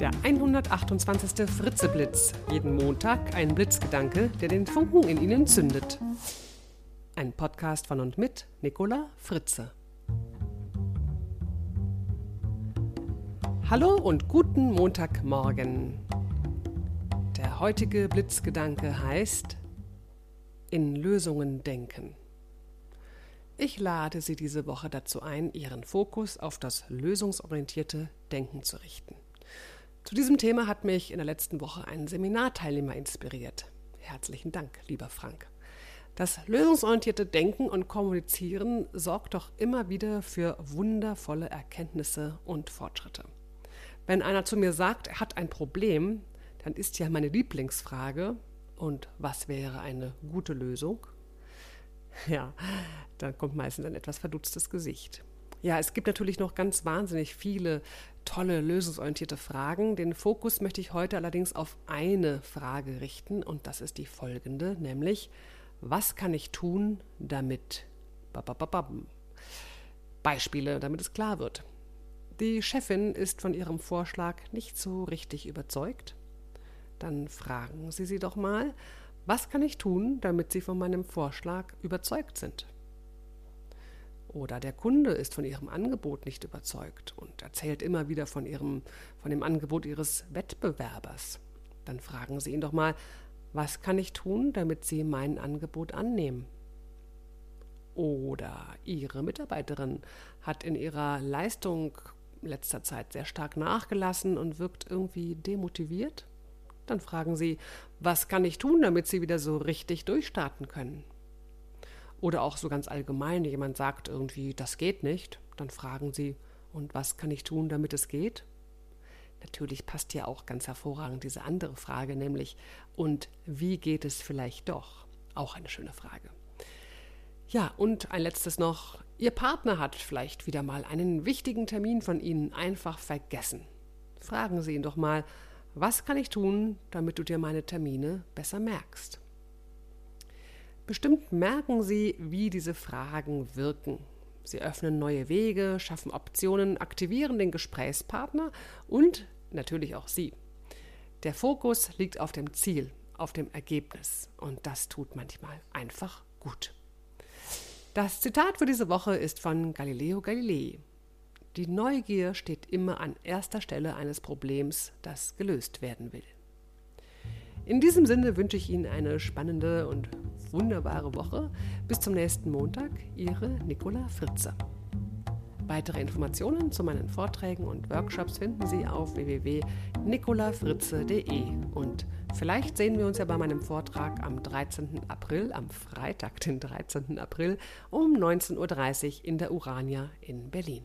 Der 128. Fritzeblitz. Jeden Montag ein Blitzgedanke, der den Funken in Ihnen zündet. Ein Podcast von und mit Nicola Fritze. Hallo und guten Montagmorgen. Der heutige Blitzgedanke heißt In Lösungen denken. Ich lade Sie diese Woche dazu ein, Ihren Fokus auf das lösungsorientierte Denken zu richten. Zu diesem Thema hat mich in der letzten Woche ein Seminarteilnehmer inspiriert. Herzlichen Dank, lieber Frank. Das lösungsorientierte Denken und Kommunizieren sorgt doch immer wieder für wundervolle Erkenntnisse und Fortschritte. Wenn einer zu mir sagt, er hat ein Problem, dann ist ja meine Lieblingsfrage, und was wäre eine gute Lösung? Ja, dann kommt meistens ein etwas verdutztes Gesicht. Ja, es gibt natürlich noch ganz wahnsinnig viele tolle lösungsorientierte Fragen. Den Fokus möchte ich heute allerdings auf eine Frage richten und das ist die folgende, nämlich was kann ich tun, damit Beispiele, damit es klar wird. Die Chefin ist von ihrem Vorschlag nicht so richtig überzeugt. Dann fragen Sie sie doch mal, was kann ich tun, damit Sie von meinem Vorschlag überzeugt sind? Oder der Kunde ist von Ihrem Angebot nicht überzeugt und erzählt immer wieder von, ihrem, von dem Angebot Ihres Wettbewerbers. Dann fragen Sie ihn doch mal, was kann ich tun, damit Sie mein Angebot annehmen? Oder Ihre Mitarbeiterin hat in ihrer Leistung letzter Zeit sehr stark nachgelassen und wirkt irgendwie demotiviert? Dann fragen Sie, was kann ich tun, damit Sie wieder so richtig durchstarten können? Oder auch so ganz allgemein, jemand sagt irgendwie, das geht nicht, dann fragen Sie, und was kann ich tun, damit es geht? Natürlich passt ja auch ganz hervorragend diese andere Frage, nämlich, und wie geht es vielleicht doch? Auch eine schöne Frage. Ja, und ein letztes noch. Ihr Partner hat vielleicht wieder mal einen wichtigen Termin von Ihnen einfach vergessen. Fragen Sie ihn doch mal, was kann ich tun, damit du dir meine Termine besser merkst? Bestimmt merken Sie, wie diese Fragen wirken. Sie öffnen neue Wege, schaffen Optionen, aktivieren den Gesprächspartner und natürlich auch Sie. Der Fokus liegt auf dem Ziel, auf dem Ergebnis und das tut manchmal einfach gut. Das Zitat für diese Woche ist von Galileo Galilei. Die Neugier steht immer an erster Stelle eines Problems, das gelöst werden will. In diesem Sinne wünsche ich Ihnen eine spannende und wunderbare Woche. Bis zum nächsten Montag, Ihre Nicola Fritze. Weitere Informationen zu meinen Vorträgen und Workshops finden Sie auf www.nicolafritze.de und vielleicht sehen wir uns ja bei meinem Vortrag am 13. April, am Freitag, den 13. April um 19.30 Uhr in der Urania in Berlin.